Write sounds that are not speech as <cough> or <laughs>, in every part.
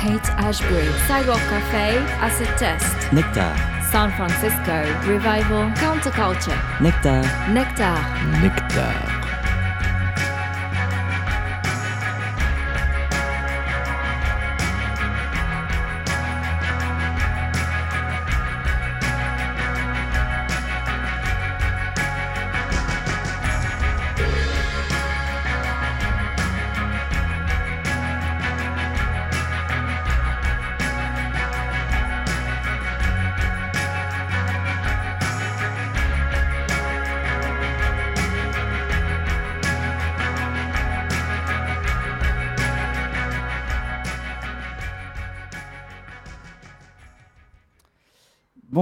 Haight Ashbury, Sidewalk Cafe, Acid Test, Nectar, San Francisco, Revival, Counterculture, Nectar, Nectar. Nectar.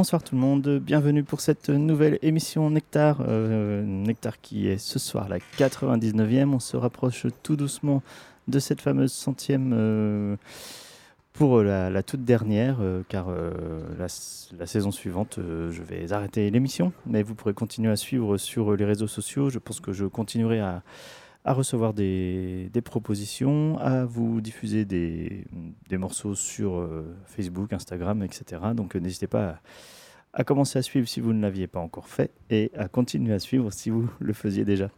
Bonsoir tout le monde, bienvenue pour cette nouvelle émission Nectar. Euh, Nectar qui est ce soir la 99e. On se rapproche tout doucement de cette fameuse centième euh, pour la, la toute dernière, euh, car euh, la, saison suivante, euh, je vais arrêter l'émission. Mais vous pourrez continuer à suivre sur les réseaux sociaux. Je pense que je continuerai à, à recevoir des, propositions, à vous diffuser des, morceaux sur euh, Facebook, Instagram, etc. Donc euh, n'hésitez pas à, commencer à suivre si vous ne l'aviez pas encore fait et à continuer à suivre si vous le faisiez déjà.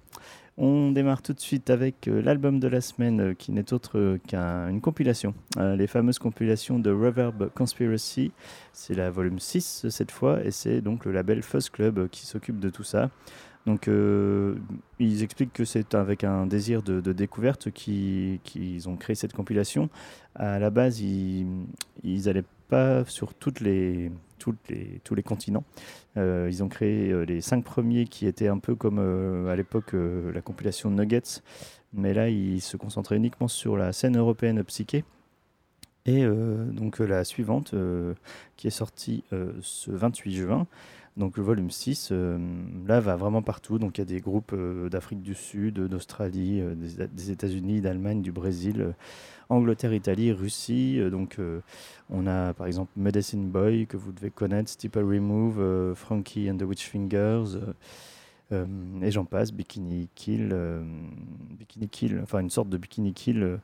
On démarre tout de suite avec euh, l'album de la semaine euh, qui n'est autre euh, qu'une compilation. Les fameuses compilations de Reverb Conspiracy. C'est la volume 6 euh, cette fois et c'est donc le label Fuzz Club qui s'occupe de tout ça. Donc ils expliquent que c'est avec un désir de, découverte qu'ils ont créé cette compilation. À la base, ils n'allaient sur toutes les, toutes les, tous les continents. Euh, ils ont créé euh, les cinq premiers qui étaient un peu comme euh, à l'époque la compilation Nuggets, mais là ils se concentraient uniquement sur la scène européenne psyché. Et donc la suivante, qui est sortie ce 28 juin, donc le volume 6, euh, là va vraiment partout. Donc il y a des groupes euh, d'Afrique du Sud, d'Australie, euh, des, États-Unis, d'Allemagne, du Brésil, Angleterre, Italie, Russie. Donc on a par exemple Medicine Boy que vous devez connaître, Steeple Remove, Frankie and the Witch Fingers. et j'en passe, Bikini Kill, Bikini Kill, enfin une sorte de Bikini Kill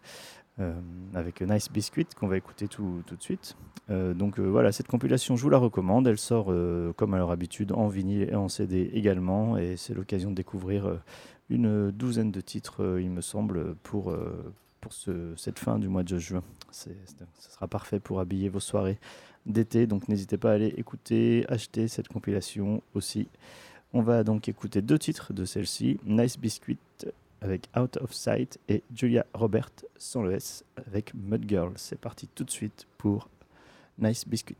avec Nice Biscuit qu'on va écouter tout, de suite. Euh, donc euh, voilà, cette compilation, je vous la recommande. Elle sort euh, comme à leur habitude en vinyle et en CD également, et c'est l'occasion de découvrir euh, une douzaine de titres, euh, il me semble, pour, euh, pour ce, cette fin du mois de juin. Ce sera parfait pour habiller vos soirées d'été, donc n'hésitez pas à aller écouter, acheter cette compilation aussi. On va donc écouter deux titres de celle-ci, Nice Biscuit avec Out of Sight et Julia Robert sans le S avec Mud Girl. C'est parti tout de suite pour Nice Biscuit.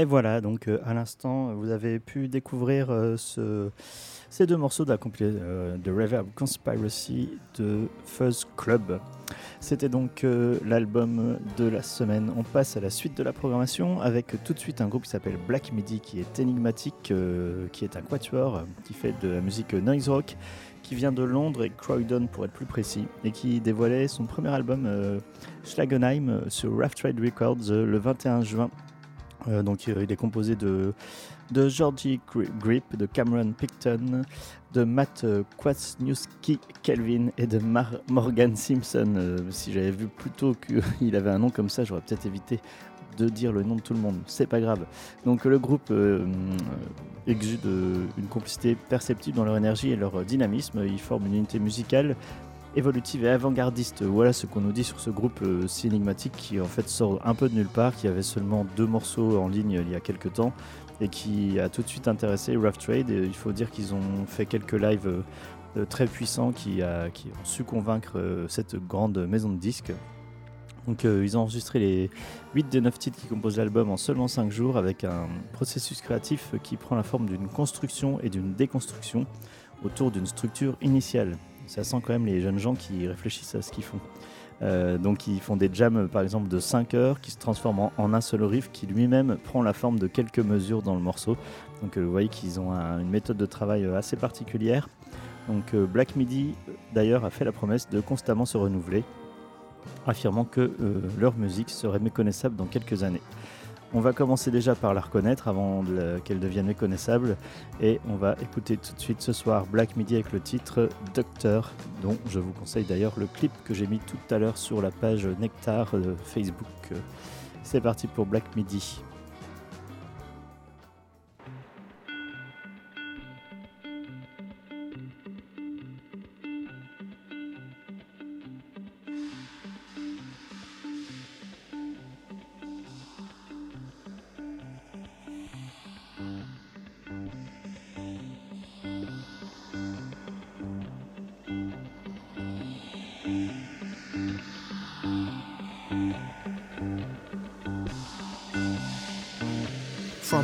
Et voilà, donc euh, à l'instant, vous avez pu découvrir euh, ce, ces deux morceaux de la compilation euh, de Reverb Conspiracy de Fuzz Club. C'était donc l'album de la semaine. On passe à la suite de la programmation avec tout de suite un groupe qui s'appelle Black Midi qui est énigmatique, qui est un quatuor qui fait de la musique noise rock, qui vient de Londres et Croydon pour être plus précis, et qui dévoilait son premier album Schlagenheim sur Rough Trade Records le 21 juin euh, donc euh, il est composé de, de Georgie Grip, de Cameron Picton, de Matt euh, Kwasniewski Kelvin et de Morgan Simpson. si j'avais vu plus tôt qu'il <laughs> avait un nom comme ça, j'aurais peut-être évité de dire le nom de tout le monde. C'est pas grave. Donc le groupe exude une complicité perceptible dans leur énergie et leur dynamisme. Ils forment une unité musicale évolutive et avant-gardiste. Voilà ce qu'on nous dit sur ce groupe euh, si énigmatique qui en fait sort un peu de nulle part, qui avait seulement deux morceaux en ligne il y a quelques temps et qui a tout de suite intéressé Rough Trade. Il faut dire qu'ils ont fait quelques lives euh, très puissants qui, ont su convaincre euh, cette grande maison de disques. Donc ils ont enregistré les 8 des 9 titres qui composent l'album en seulement 5 jours avec un processus créatif qui prend la forme d'une construction et d'une déconstruction autour d'une structure initiale ça sent quand même les jeunes gens qui réfléchissent à ce qu'ils font. Euh, donc ils font des jams par exemple de 5 heures qui se transforment en, un seul riff qui lui-même prend la forme de quelques mesures dans le morceau. Donc euh, vous voyez qu'ils ont une méthode de travail euh, assez particulière. Donc Black Midi d'ailleurs a fait la promesse de constamment se renouveler, affirmant que leur musique serait méconnaissable dans quelques années. On va commencer déjà par la reconnaître avant qu'elle devienne méconnaissable. Et on va écouter tout de suite ce soir Black Midi avec le titre Docteur, dont je vous conseille d'ailleurs le clip que j'ai mis tout à l'heure sur la page Nectar Facebook. C'est parti pour Black Midi.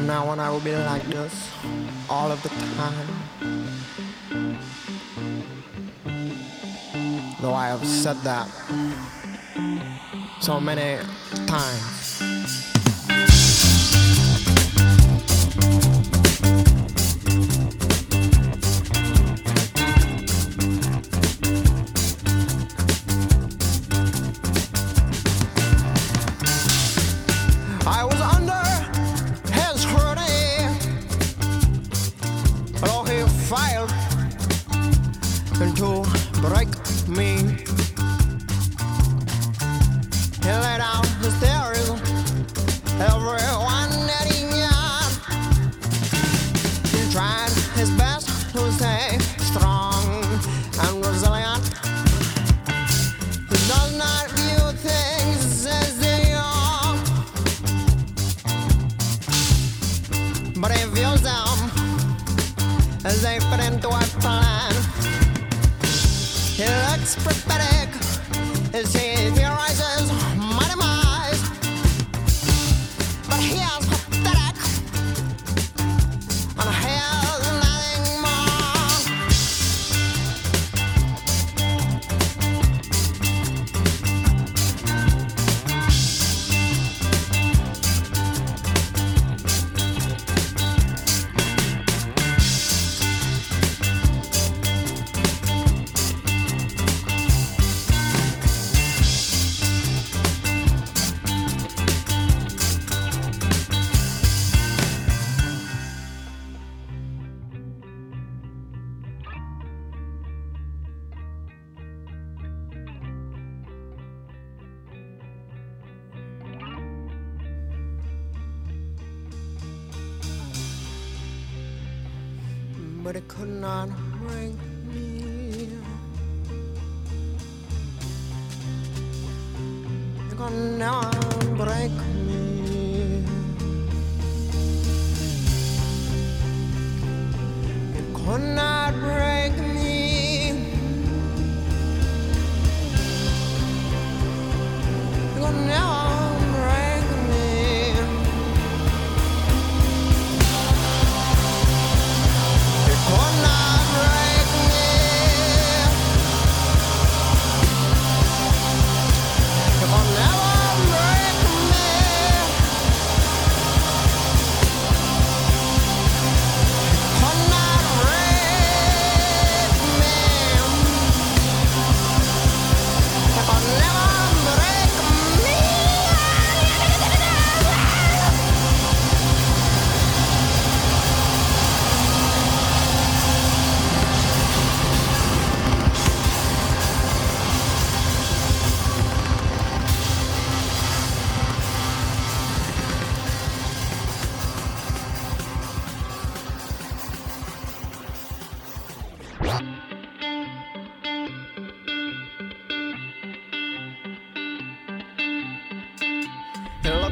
Now on I will be like this all of the time. Though I have said that so many times.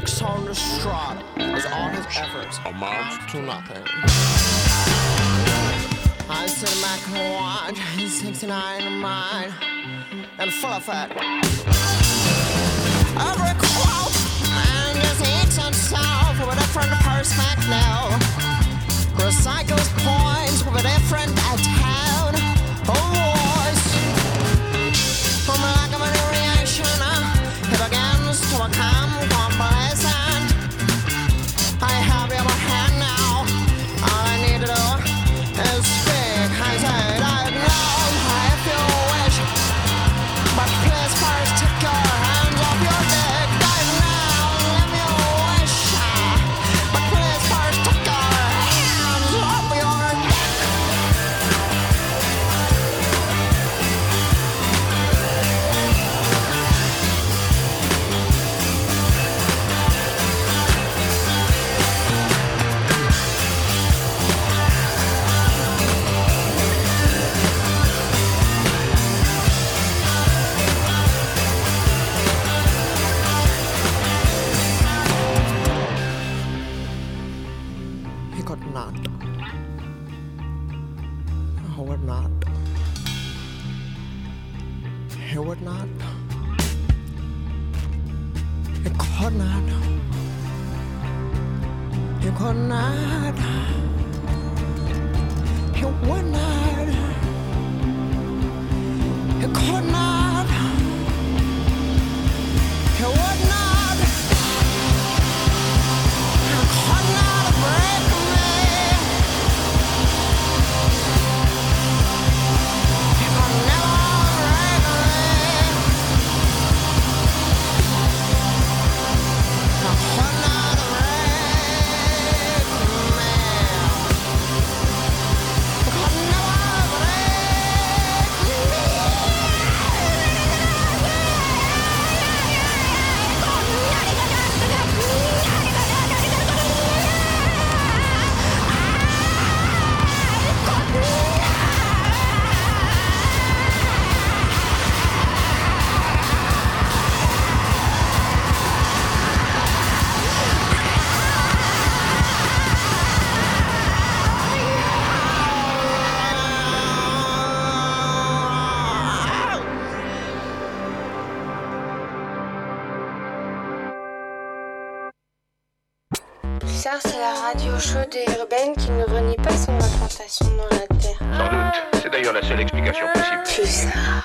Breaks on the strata as all his efforts amount to nothing. I sit back and watch his 69 mine and full of it. Every quote man just eats himself with a different perspective. Now. Recycles points with a different tone of voice. From lack of any reaction, uh, he begins to become chaude et urbaine qui ne renie pas son implantation dans la Terre. Sans doute. C'est d'ailleurs la seule explication possible. Pulsar, les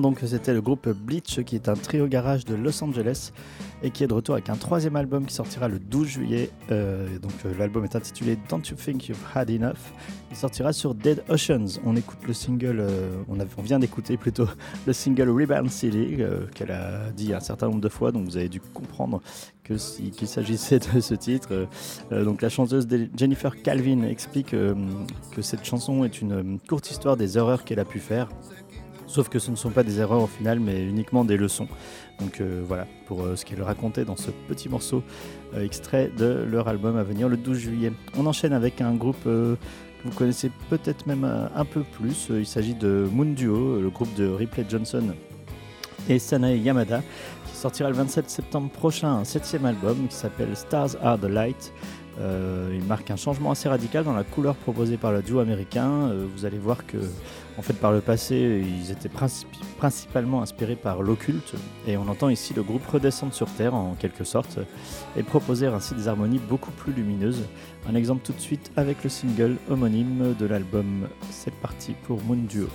donc, c'était le groupe Bleach, qui est un trio garage de Los Angeles et qui est de retour avec un troisième album qui sortira le 12 juillet. Euh, donc, euh, l'album est intitulé Don't You Think You've Had Enough. Il sortira sur Dead Oceans. On écoute le single, euh, on, vient d'écouter plutôt <laughs> le single Rebound City, qu'elle a dit un certain nombre de fois, donc vous avez dû comprendre que si- qu'il s'agissait de ce titre. Donc, la chanteuse Jennifer Calvin explique que cette chanson est une courte histoire des erreurs qu'elle a pu faire. Sauf que ce ne sont pas des erreurs au final, mais uniquement des leçons. Donc euh, voilà, pour euh, ce qu'elle racontait dans ce petit morceau euh, extrait de leur album à venir le 12 juillet. On enchaîne avec un groupe que vous connaissez peut-être même un peu plus. Il s'agit de Moon Duo, le groupe de Ripley Johnson et Sanae Yamada, qui sortira le 27 septembre prochain un septième album qui s'appelle Stars Are the Light. Euh, il marque un changement assez radical dans la couleur proposée par le duo américain. Euh, vous allez voir que, en fait, par le passé, ils étaient principalement inspirés par l'occulte, et on entend ici le groupe redescendre sur Terre en quelque sorte, et proposer ainsi des harmonies beaucoup plus lumineuses. Un exemple tout de suite avec le single homonyme de l'album. C'est parti pour Moon Duo.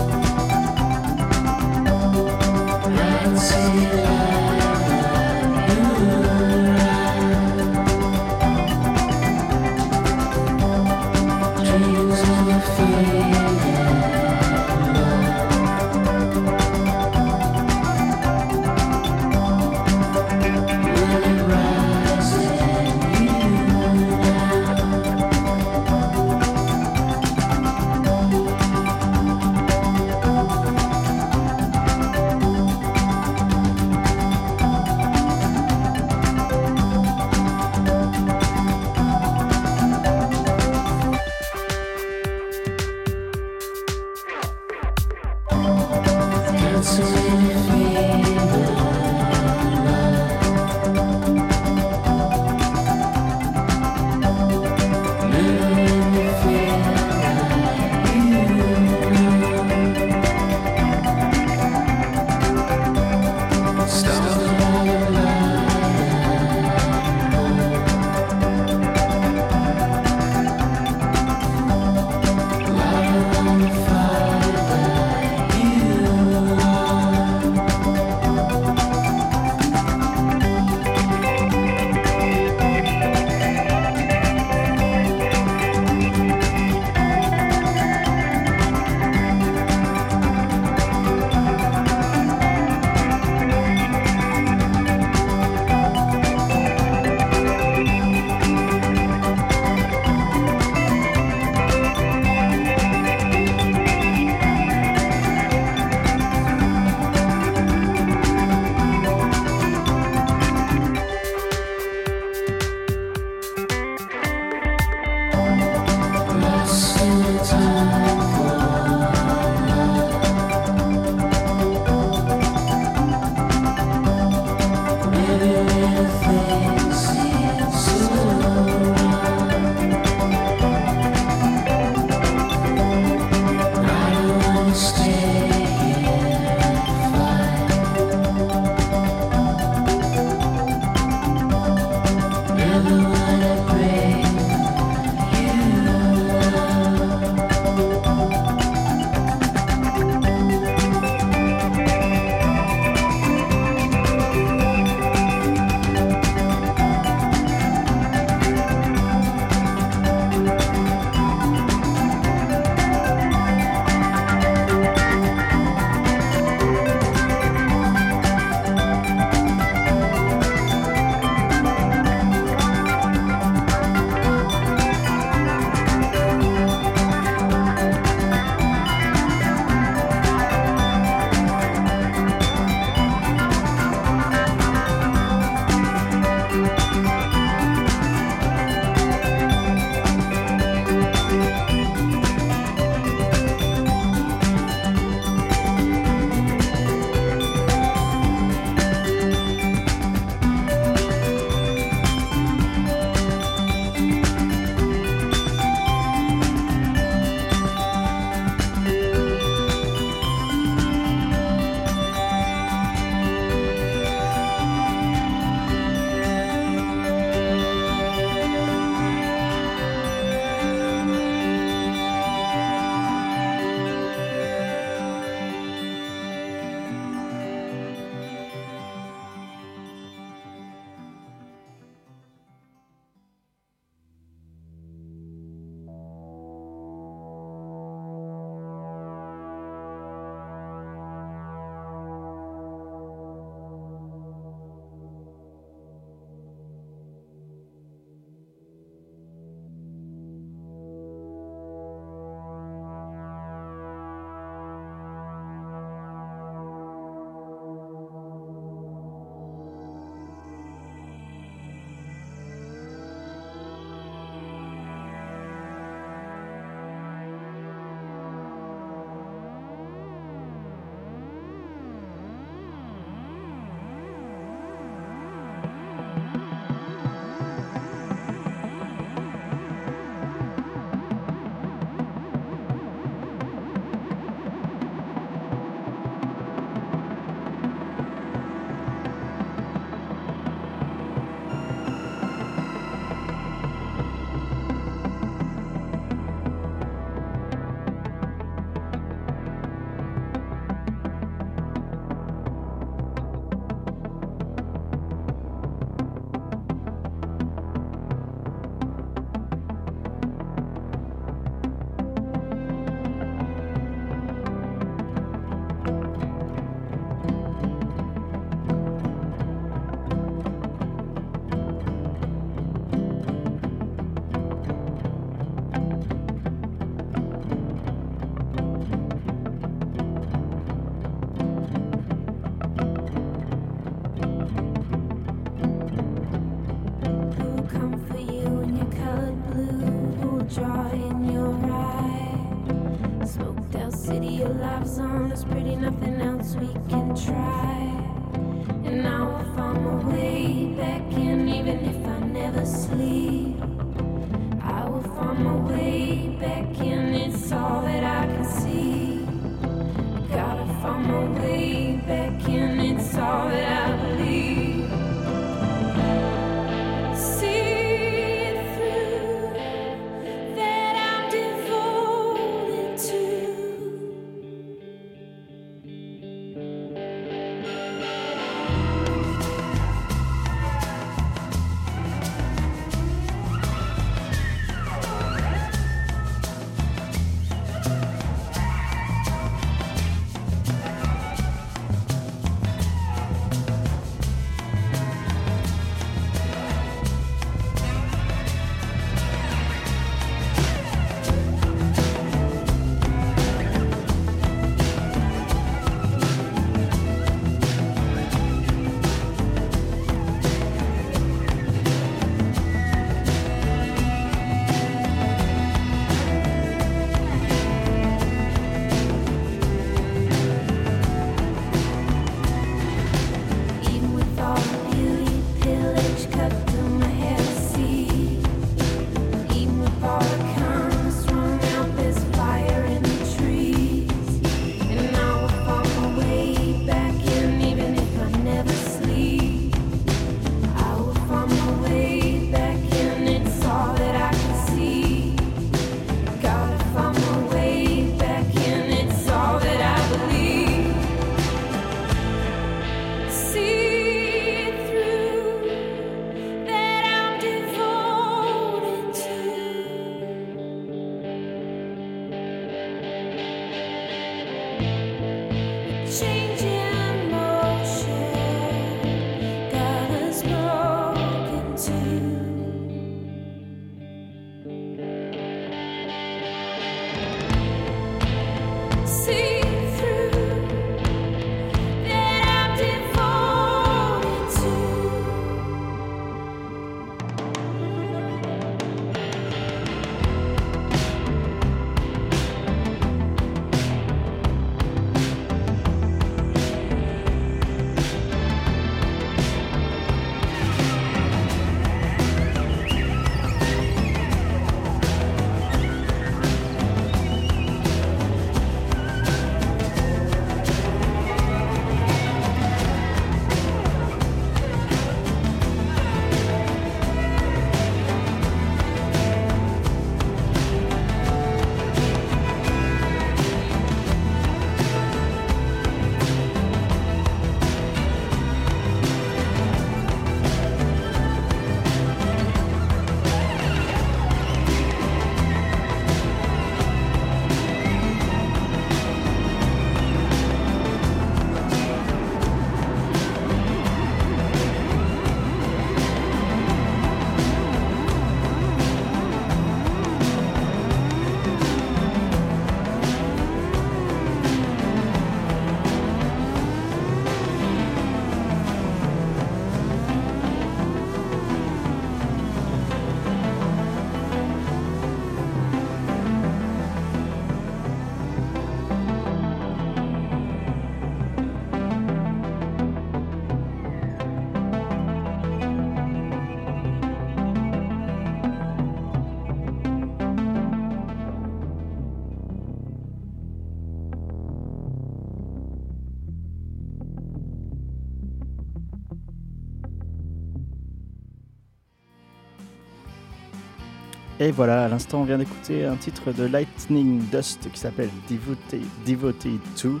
Et voilà, à l'instant, on vient d'écouter un titre de Lightning Dust qui s'appelle Devoted, Devoted to.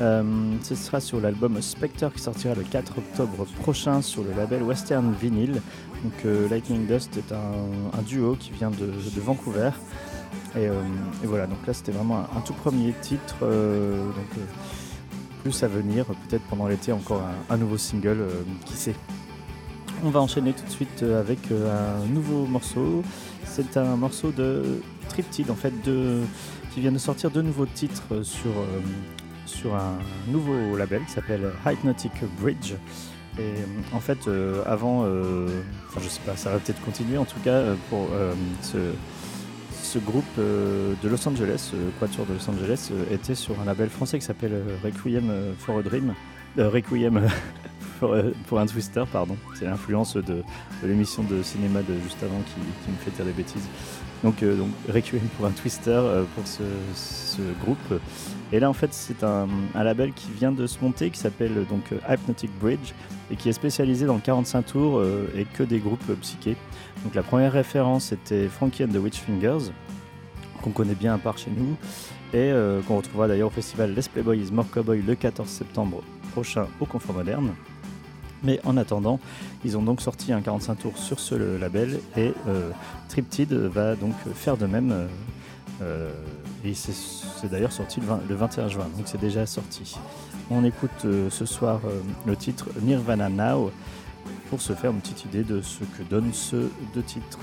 Euh, ce sera sur l'album Spectre qui sortira le 4 octobre prochain sur le label Western Vinyl. Donc euh, Lightning Dust est un, duo qui vient de, Vancouver. Et, euh, et voilà, donc là c'était vraiment un, tout premier titre. plus à venir, peut-être pendant l'été encore un, nouveau single, qui sait. On va enchaîner tout de suite euh, avec euh, un nouveau morceau. C'est un morceau de Triptide en fait, qui vient de sortir deux nouveaux titres euh, sur, un nouveau label qui s'appelle Hypnotic Bridge. Et en fait, avant, enfin je sais pas, ça va peut-être continuer en tout cas pour ce, groupe de Los Angeles, Quatuor de Los Angeles, était sur un label français qui s'appelle Requiem for a Dream. Requiem <laughs> pour, euh, pour un Twister, pardon. C'est l'influence de, l'émission de cinéma de juste avant qui, me fait dire des bêtises. Donc, euh, pour un Twister euh, pour ce, groupe. Et là, en fait, c'est un, label qui vient de se monter qui s'appelle donc euh, Hypnotic Bridge et qui est spécialisé dans le 45 tours et que des groupes psychés. Donc la première référence était Frankie and the Witchfingers, qu'on connaît bien à part chez nous, et qu'on retrouvera d'ailleurs au festival Les Playboys More Cowboy le 14 septembre prochain au Confort Moderne. Mais en attendant, ils ont donc sorti un 45 tours sur ce label et euh, Triptide va donc faire de même. euh, euh, et c'est d'ailleurs sorti le, 20 le 21 juin, donc c'est déjà sorti. On écoute euh, ce soir le titre Nirvana Now pour se faire une petite idée de ce que donnent ce deux titres.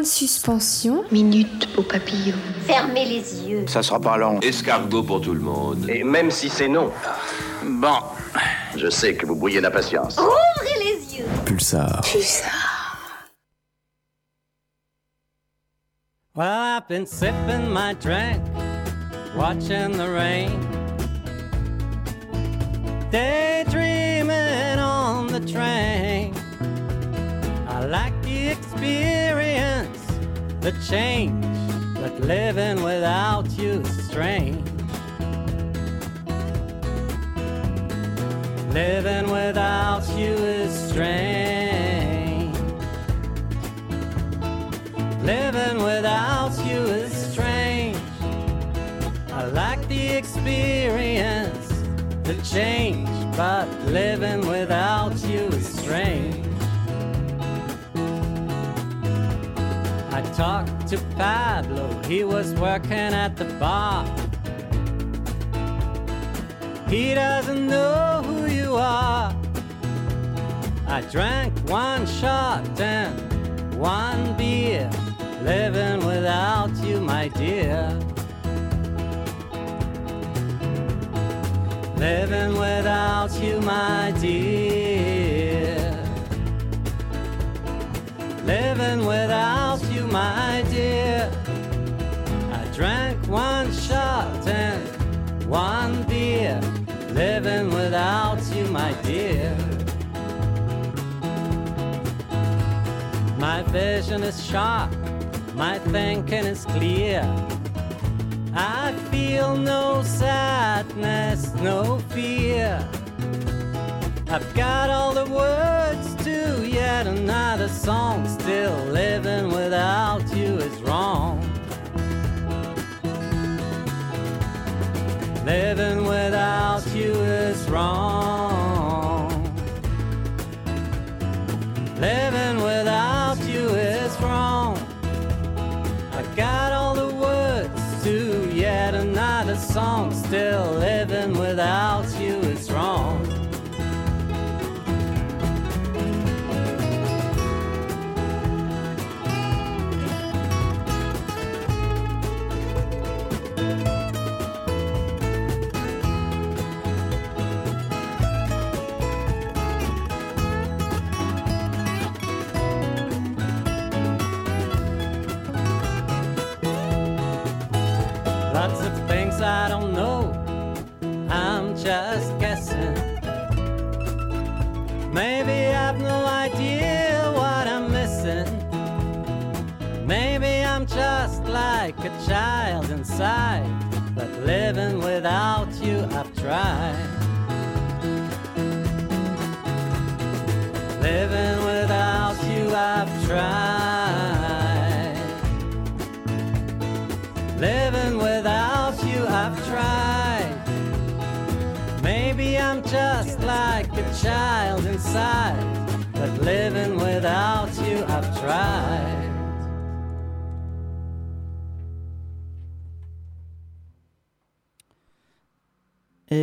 De suspension. Minute au papillon. Fermez les yeux. Ça sera pas long. Escargot pour tout le monde. Et même si c'est non. Bon. Je sais que vous brouillez d'impatience. Ouvrez les yeux. Pulsar. Well, I've been sipping my drink, watching the rain, daydreaming on the train. The change, but living without you is strange. Living without you is strange. Living without you is strange. I like the experience, the change, but living without you is strange. Talked to Pablo, he was working at the bar. He doesn't know who you are. I drank one shot and one beer, living without you, my dear. Living without you, my dear. Living without my dear. I drank one shot and one beer, living without you, my dear. My vision is sharp, my thinking is clear. I feel no sadness, no fear. I've got all the words to yet another song. Still living without you is wrong. Living without you is wrong. Living without you is wrong. I got all the words to yet another song. Still living without you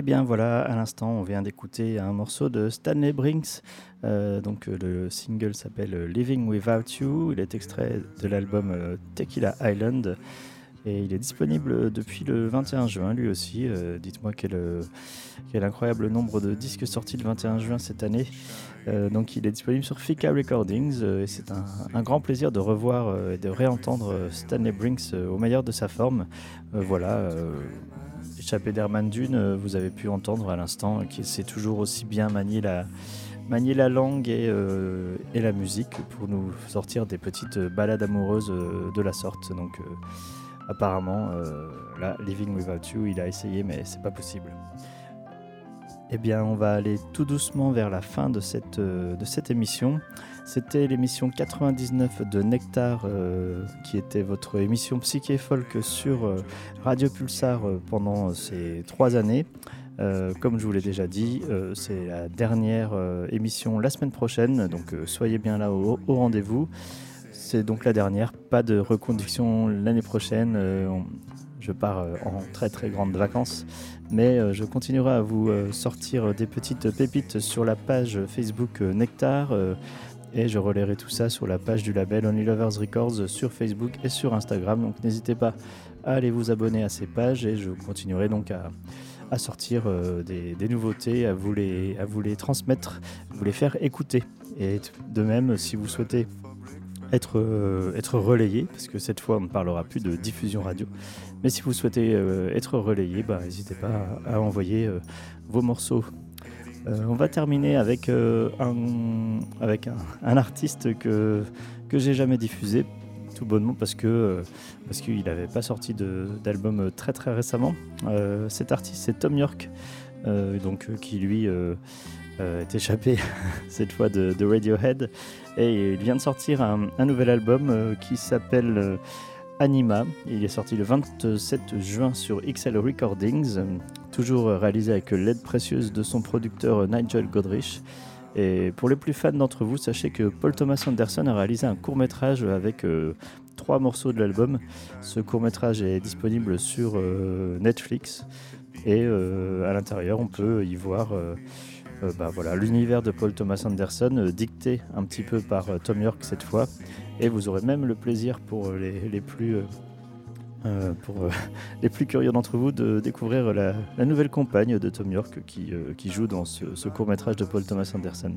bien voilà, à l'instant, on vient d'écouter un morceau de Stanley Brinks. Euh, donc euh, le single s'appelle Living Without You. Il est extrait de l'album euh, Tequila Island. Et il est disponible depuis le 21 juin, lui aussi. Dites-moi quel, incroyable nombre de disques sortis le 21 juin cette année. Donc il est disponible sur Fika Recordings. et c'est un, un grand plaisir de revoir et de réentendre Stanley Brinks au meilleur de sa forme. Voilà. Échappé d'Herman Dune, euh, vous avez pu entendre à l'instant qu'il sait toujours aussi bien manier la, manier la langue et, euh, et la musique pour nous sortir des petites balades amoureuses euh, de la sorte. Donc, apparemment, euh, là, Living Without You, il a essayé, mais c'est pas possible. Eh bien, on va aller tout doucement vers la fin de cette, euh, de cette émission. C'était l'émission 99 de Nectar, euh, qui était votre émission psyché folk sur euh, Radio Pulsar pendant ces trois années. Comme je vous l'ai déjà dit, c'est la dernière émission la semaine prochaine, donc soyez bien là au, au rendez-vous. C'est donc la dernière, pas de reconduction l'année prochaine. je pars en très très grandes vacances, mais euh, je continuerai à vous euh, sortir des petites pépites sur la page Facebook euh, Nectar. euh, et je relayerai tout ça sur la page du label Only Lovers Records sur Facebook et sur Instagram. Donc n'hésitez pas à aller vous abonner à ces pages et je continuerai donc à, sortir euh, des, nouveautés, à vous, les, transmettre, à vous les faire écouter. Et de même, si vous souhaitez euh, être relayé, parce que cette fois on ne parlera plus de diffusion radio, mais si vous souhaitez euh, être relayé, bah, n'hésitez pas à, envoyer euh, vos morceaux. Euh, on va terminer avec, un, artiste que, que j'ai jamais diffusé, tout bonnement parce parce qu'il n'avait pas sorti d'album très très récemment. Cet artiste c'est Tom York, donc qui lui est échappé <laughs> cette fois de, Radiohead et il vient de sortir un, nouvel album qui s'appelle Anima. Il est sorti le 27 juin sur XL Recordings, toujours réalisé avec l'aide précieuse de son producteur Nigel Godrich. Et pour les plus fans d'entre vous, sachez que Paul Thomas Anderson a réalisé un court métrage avec euh, trois morceaux de l'album. Ce court métrage est disponible sur euh, Netflix et euh, à l'intérieur on peut y voir euh, euh, bah, voilà, l'univers de Paul Thomas Anderson euh, dicté un petit peu par euh, Tom York cette fois. Et vous aurez même le plaisir pour les, les plus... euh, euh, pour euh, <laughs> les plus curieux d'entre vous de découvrir la, nouvelle compagne de Tom York qui, euh, qui joue dans ce, court métrage de Paul Thomas Anderson.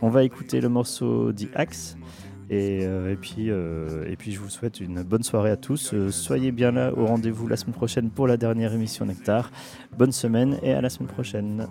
On va écouter le morceau The Axe et, euh, et, puis, euh, et puis je vous souhaite une bonne soirée à tous. Euh, soyez bien là au rendez-vous la semaine prochaine pour la dernière émission Nectar. Bonne semaine et à la semaine prochaine.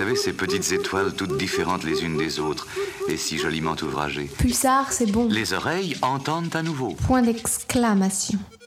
Savez, ces petites étoiles toutes différentes les unes des autres et si joliment ouvragées. Pulsar, c'est bon. Les oreilles entendent à nouveau. Point d'exclamation.